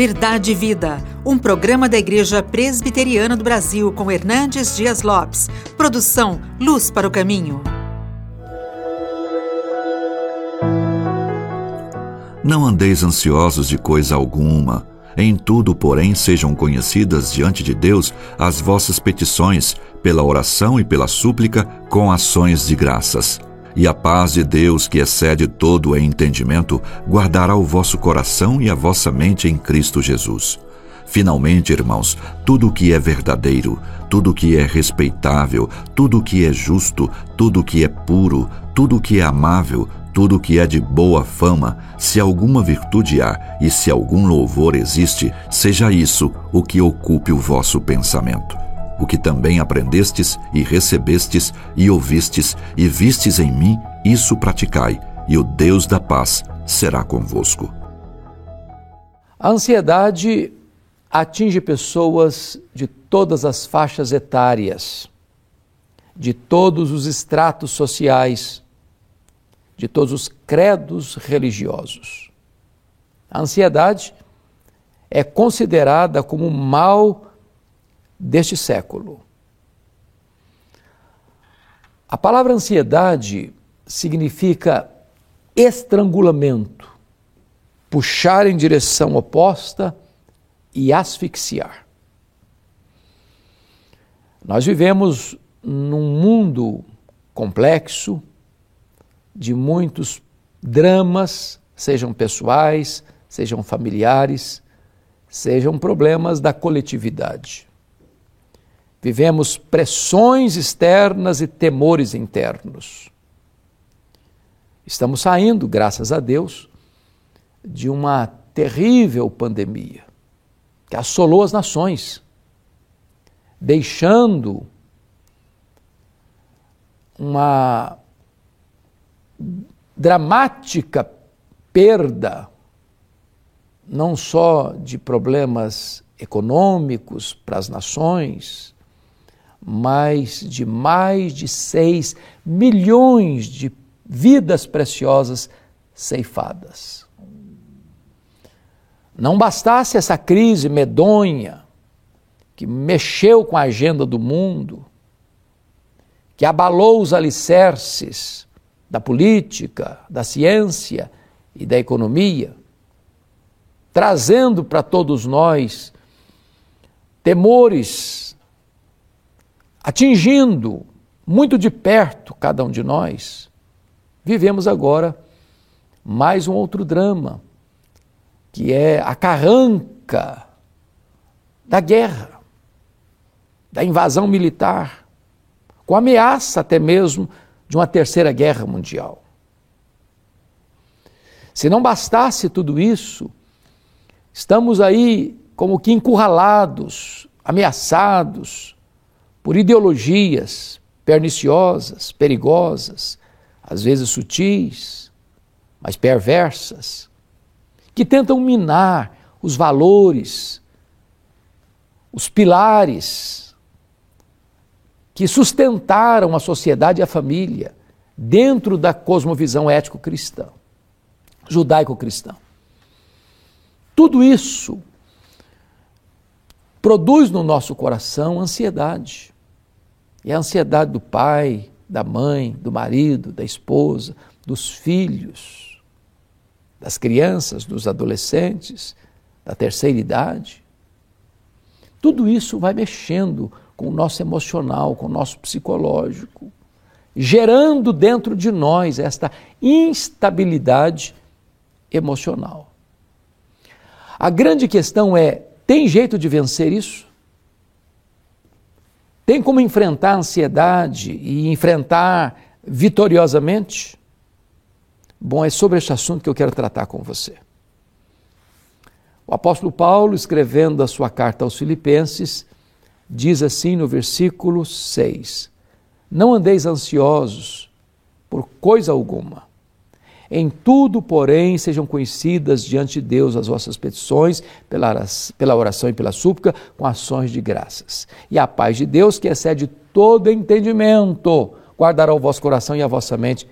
Verdade e Vida, um programa da Igreja Presbiteriana do Brasil com Hernandes Dias Lopes. Produção Luz para o Caminho. Não andeis ansiosos de coisa alguma. Em tudo, porém, sejam conhecidas diante de Deus as vossas petições, pela oração e pela súplica, com ações de graças. E a paz de Deus, que excede todo o entendimento, guardará o vosso coração e a vossa mente em Cristo Jesus. Finalmente, irmãos, tudo o que é verdadeiro, tudo o que é respeitável, tudo o que é justo, tudo o que é puro, tudo o que é amável, tudo o que é de boa fama, se alguma virtude há e se algum louvor existe, seja isso o que ocupe o vosso pensamento o que também aprendestes e recebestes e ouvistes e vistes em mim, isso praticai, e o Deus da paz será convosco. A ansiedade atinge pessoas de todas as faixas etárias, de todos os estratos sociais, de todos os credos religiosos. A ansiedade é considerada como um mal deste século. A palavra ansiedade significa estrangulamento, puxar em direção oposta e asfixiar. Nós vivemos num mundo complexo, de muitos dramas, sejam pessoais, sejam familiares, sejam problemas da coletividade. Vivemos pressões externas e temores internos. Estamos saindo, graças a Deus, de uma terrível pandemia que assolou as nações, deixando uma dramática perda, não só de problemas econômicos para as nações, mais de mais de 6 milhões de vidas preciosas ceifadas. Não bastasse essa crise medonha que mexeu com a agenda do mundo, que abalou os alicerces da política, da ciência e da economia, trazendo para todos nós temores atingindo muito de perto cada um de nós, vivemos agora mais um outro drama, que é a carranca da guerra, da invasão militar, com ameaça até mesmo de uma terceira guerra mundial. Se não bastasse tudo isso, estamos aí como que encurralados, ameaçados, por ideologias perniciosas, perigosas, às vezes sutis, mas perversas, que tentam minar os valores, os pilares que sustentaram a sociedade e a família dentro da cosmovisão ético-cristã, judaico-cristã. Tudo isso produz no nosso coração ansiedade. E a ansiedade do pai, da mãe, do marido, da esposa, dos filhos, das crianças, dos adolescentes, da terceira idade. Tudo isso vai mexendo com o nosso emocional, com o nosso psicológico, gerando dentro de nós esta instabilidade emocional. A grande questão é tem jeito de vencer isso? Tem como enfrentar a ansiedade e enfrentar vitoriosamente? Bom, é sobre este assunto que eu quero tratar com você. O apóstolo Paulo, escrevendo a sua carta aos Filipenses, diz assim no versículo 6: Não andeis ansiosos por coisa alguma em tudo, porém, sejam conhecidas diante de Deus as vossas petições, pela oração e pela súplica, com ações de graças. E a paz de Deus, que excede todo entendimento, guardará o vosso coração e a vossa mente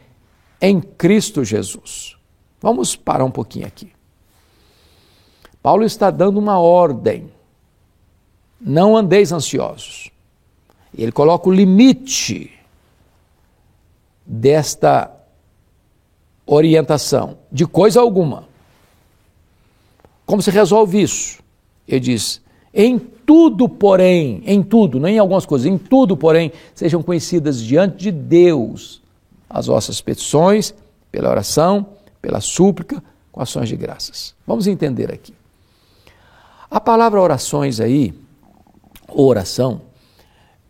em Cristo Jesus. Vamos parar um pouquinho aqui. Paulo está dando uma ordem. Não andeis ansiosos. Ele coloca o limite desta orientação, de coisa alguma. Como se resolve isso? Ele diz: em tudo, porém, em tudo, não em algumas coisas, em tudo, porém, sejam conhecidas diante de Deus as vossas petições, pela oração, pela súplica, com ações de graças. Vamos entender aqui. A palavra orações aí, oração,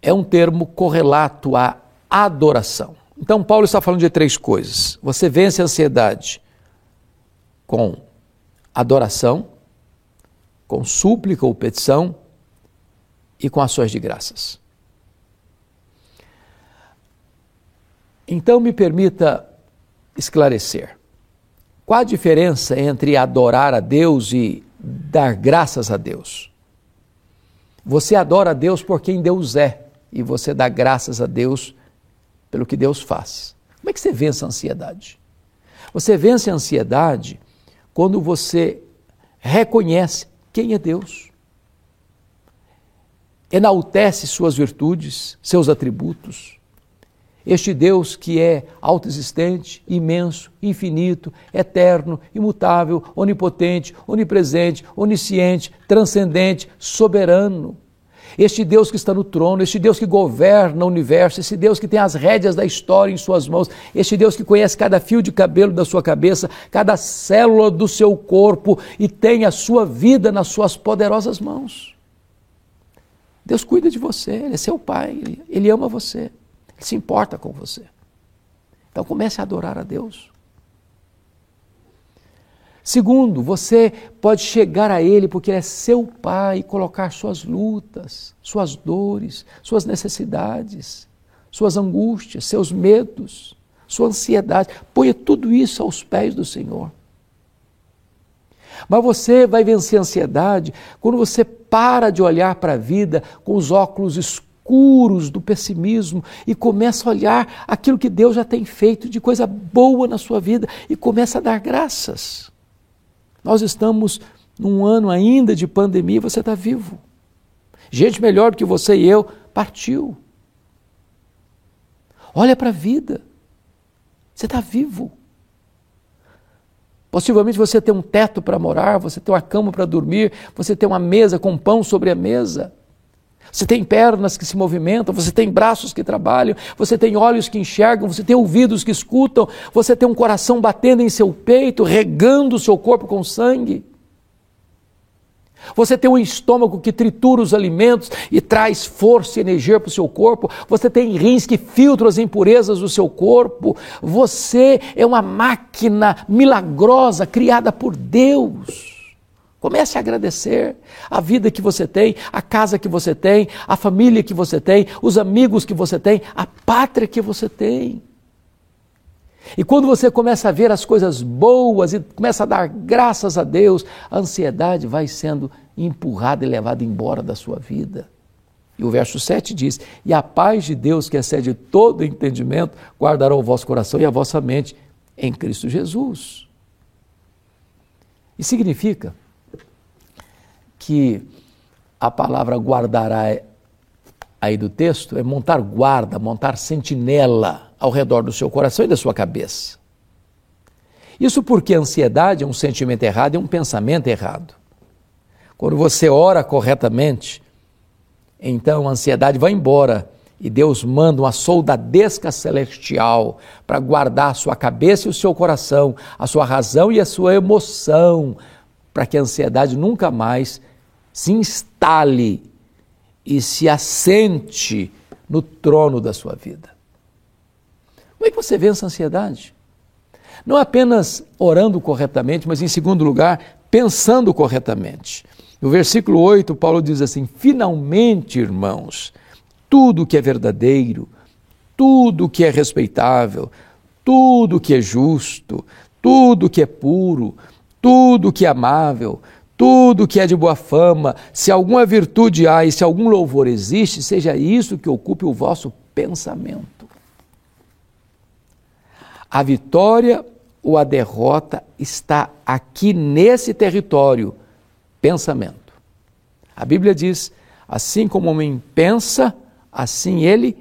é um termo correlato à adoração. Então, Paulo está falando de três coisas. Você vence a ansiedade com adoração, com súplica ou petição e com ações de graças. Então, me permita esclarecer. Qual a diferença entre adorar a Deus e dar graças a Deus? Você adora a Deus por quem Deus é e você dá graças a Deus pelo que Deus faz. Como é que você vence a ansiedade? Você vence a ansiedade quando você reconhece quem é Deus. Enaltece suas virtudes, seus atributos. Este Deus que é autoexistente, imenso, infinito, eterno, imutável, onipotente, onipresente, onisciente, transcendente, soberano. Este Deus que está no trono, este Deus que governa o universo, este Deus que tem as rédeas da história em suas mãos, este Deus que conhece cada fio de cabelo da sua cabeça, cada célula do seu corpo e tem a sua vida nas suas poderosas mãos. Deus cuida de você, Ele é seu Pai, Ele, ama você, Ele se importa com você. Então comece a adorar a Deus. Segundo, você pode chegar a Ele porque Ele é seu Pai e colocar suas lutas, suas dores, suas necessidades, suas angústias, seus medos, sua ansiedade. Ponha tudo isso aos pés do Senhor. Mas você vai vencer a ansiedade quando você para de olhar para a vida com os óculos escuros do pessimismo e começa a olhar aquilo que Deus já tem feito de coisa boa na sua vida e começa a dar graças. Nós estamos num ano ainda de pandemia e você está vivo. Gente melhor do que você e eu partiu. Olha para a vida. Você está vivo. Possivelmente você tem um teto para morar, você tem uma cama para dormir, você tem uma mesa com pão sobre a mesa. Você tem pernas que se movimentam, você tem braços que trabalham, você tem olhos que enxergam, você tem ouvidos que escutam, você tem um coração batendo em seu peito, regando o seu corpo com sangue. Você tem um estômago que tritura os alimentos e traz força e energia para o seu corpo. Você tem rins que filtram as impurezas do seu corpo. Você é uma máquina milagrosa criada por Deus. Comece a agradecer a vida que você tem, a casa que você tem, a família que você tem, os amigos que você tem, a pátria que você tem. E quando você começa a ver as coisas boas e começa a dar graças a Deus, a ansiedade vai sendo empurrada e levada embora da sua vida. E o verso 7 diz: E a paz de Deus, que excede todo entendimento, guardará o vosso coração e a vossa mente em Cristo Jesus. E significa que a palavra guardará aí do texto é montar guarda, montar sentinela ao redor do seu coração e da sua cabeça. Isso porque a ansiedade é um sentimento errado e é um pensamento errado. Quando você ora corretamente, então a ansiedade vai embora e Deus manda uma soldadesca celestial para guardar a sua cabeça e o seu coração, a sua razão e a sua emoção, para que a ansiedade nunca mais se instale e se assente no trono da sua vida. Como é que você vence a ansiedade? Não apenas orando corretamente, mas em segundo lugar, pensando corretamente. No versículo 8, Paulo diz assim: Finalmente, irmãos, tudo que é verdadeiro, tudo que é respeitável, tudo que é justo, tudo que é puro, tudo que é amável, tudo que é de boa fama, se alguma virtude há e se algum louvor existe, seja isso que ocupe o vosso pensamento. A vitória ou a derrota está aqui nesse território, pensamento. A Bíblia diz: assim como o homem pensa, assim ele.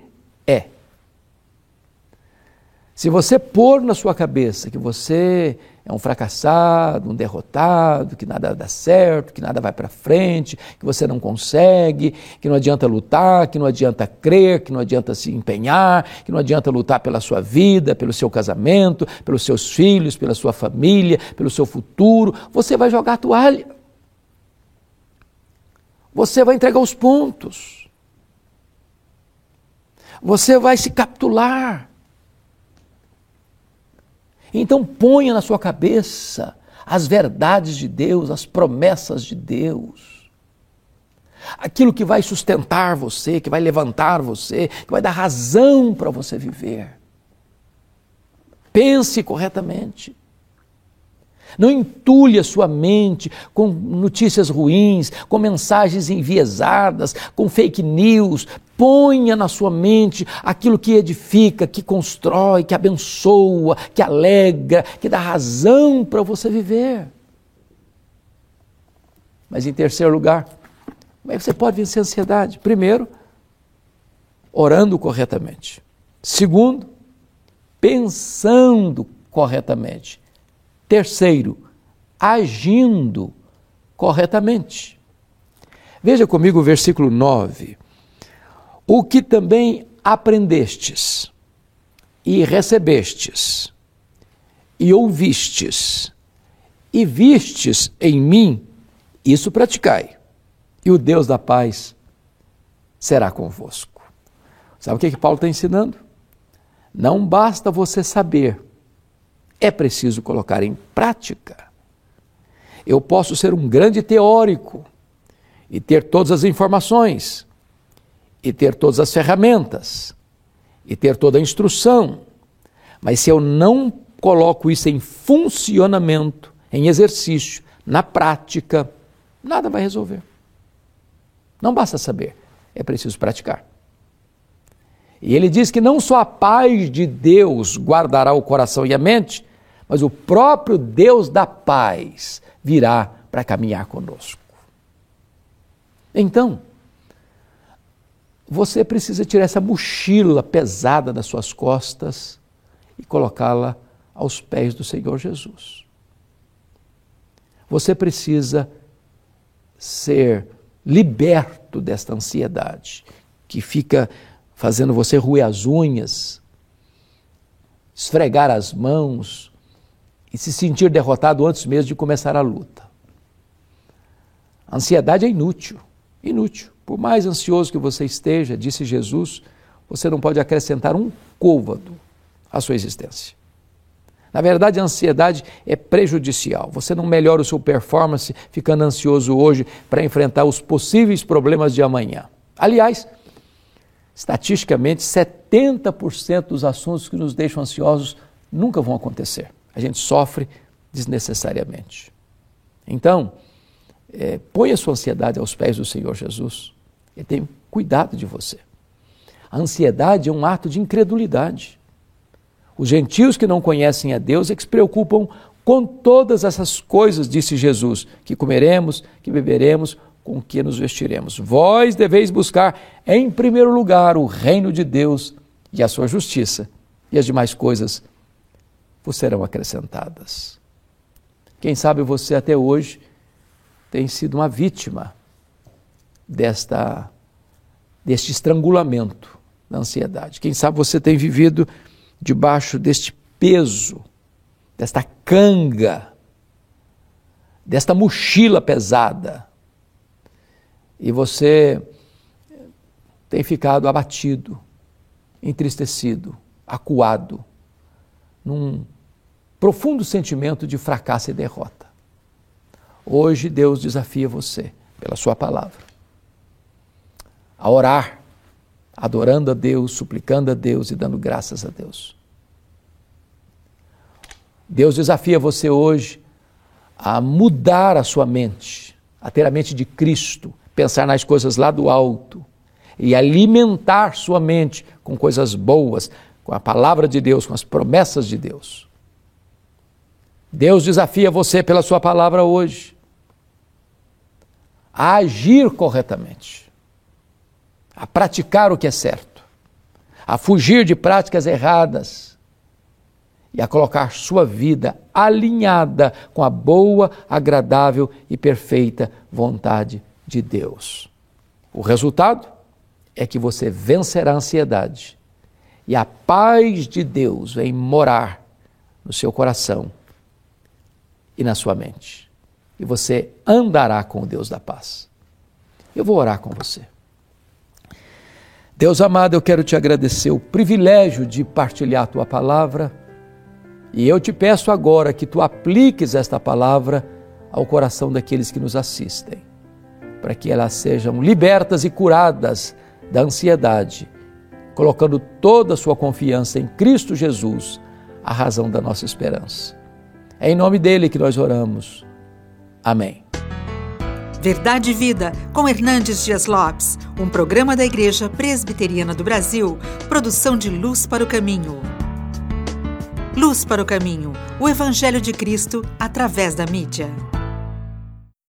Se você pôr na sua cabeça que você é um fracassado, um derrotado, que nada dá certo, que nada vai para frente, que você não consegue, que não adianta lutar, que não adianta crer, que não adianta se empenhar, que não adianta lutar pela sua vida, pelo seu casamento, pelos seus filhos, pela sua família, pelo seu futuro, você vai jogar a toalha. Você vai entregar os pontos. Você vai se capitular. Então ponha na sua cabeça as verdades de Deus, as promessas de Deus. Aquilo que vai sustentar você, que vai levantar você, que vai dar razão para você viver. Pense corretamente. Não entulhe a sua mente com notícias ruins, com mensagens enviesadas, com fake news. Ponha na sua mente aquilo que edifica, que constrói, que abençoa, que alegra, que dá razão para você viver. Mas em terceiro lugar, como é que você pode vencer a ansiedade? Primeiro, orando corretamente. Segundo, pensando corretamente. Terceiro, agindo corretamente. Veja comigo o versículo 9. O que também aprendestes e recebestes e ouvistes e vistes em mim, isso praticai, e o Deus da paz será convosco. Sabe o que, que Paulo está ensinando? Não basta você saber é preciso colocar em prática. Eu posso ser um grande teórico e ter todas as informações, e ter todas as ferramentas, e ter toda a instrução, mas se eu não coloco isso em funcionamento, em exercício, na prática, nada vai resolver. Não basta saber, é preciso praticar. E ele diz que não só a paz de Deus guardará o coração e a mente, mas o próprio Deus da paz virá para caminhar conosco. Então, você precisa tirar essa mochila pesada das suas costas e colocá-la aos pés do Senhor Jesus. Você precisa ser liberto desta ansiedade que fica fazendo você ruir as unhas, esfregar as mãos, e se sentir derrotado antes mesmo de começar a luta. A ansiedade é inútil, inútil. Por mais ansioso que você esteja, disse Jesus, você não pode acrescentar um côvado à sua existência. Na verdade, a ansiedade é prejudicial. Você não melhora o seu performance ficando ansioso hoje para enfrentar os possíveis problemas de amanhã. Aliás, estatisticamente, 70% dos assuntos que nos deixam ansiosos nunca vão acontecer a gente sofre desnecessariamente. Então, é, põe a sua ansiedade aos pés do Senhor Jesus. Ele tem cuidado de você. A ansiedade é um ato de incredulidade. Os gentios que não conhecem a Deus é que se preocupam com todas essas coisas, disse Jesus, que comeremos, que beberemos, com que nos vestiremos. Vós deveis buscar em primeiro lugar o reino de Deus e a sua justiça, e as demais coisas vos serão acrescentadas. Quem sabe você até hoje tem sido uma vítima desta deste estrangulamento da ansiedade. Quem sabe você tem vivido debaixo deste peso, desta canga, desta mochila pesada. E você tem ficado abatido, entristecido, acuado, num profundo sentimento de fracasso e derrota. Hoje Deus desafia você, pela Sua palavra, a orar, adorando a Deus, suplicando a Deus e dando graças a Deus. Deus desafia você hoje a mudar a sua mente, a ter a mente de Cristo, pensar nas coisas lá do alto e alimentar sua mente com coisas boas, com a palavra de Deus, com as promessas de Deus. Deus desafia você pela sua palavra hoje a agir corretamente, a praticar o que é certo, a fugir de práticas erradas e a colocar sua vida alinhada com a boa, agradável e perfeita vontade de Deus. O resultado é que você vencerá a ansiedade e a paz de Deus vem morar no seu coração e na sua mente. E você andará com o Deus da paz. Eu vou orar com você. Deus amado, eu quero te agradecer o privilégio de partilhar a tua palavra. E eu te peço agora que tu apliques esta palavra ao coração daqueles que nos assistem, para que elas sejam libertas e curadas da ansiedade, colocando toda a sua confiança em Cristo Jesus, a razão da nossa esperança. É em nome dele que nós oramos. Amém. Verdade e Vida, com Hernandes Dias Lopes, um programa da Igreja Presbiteriana do Brasil, produção de Luz para o Caminho. Luz para o Caminho, o Evangelho de Cristo através da mídia.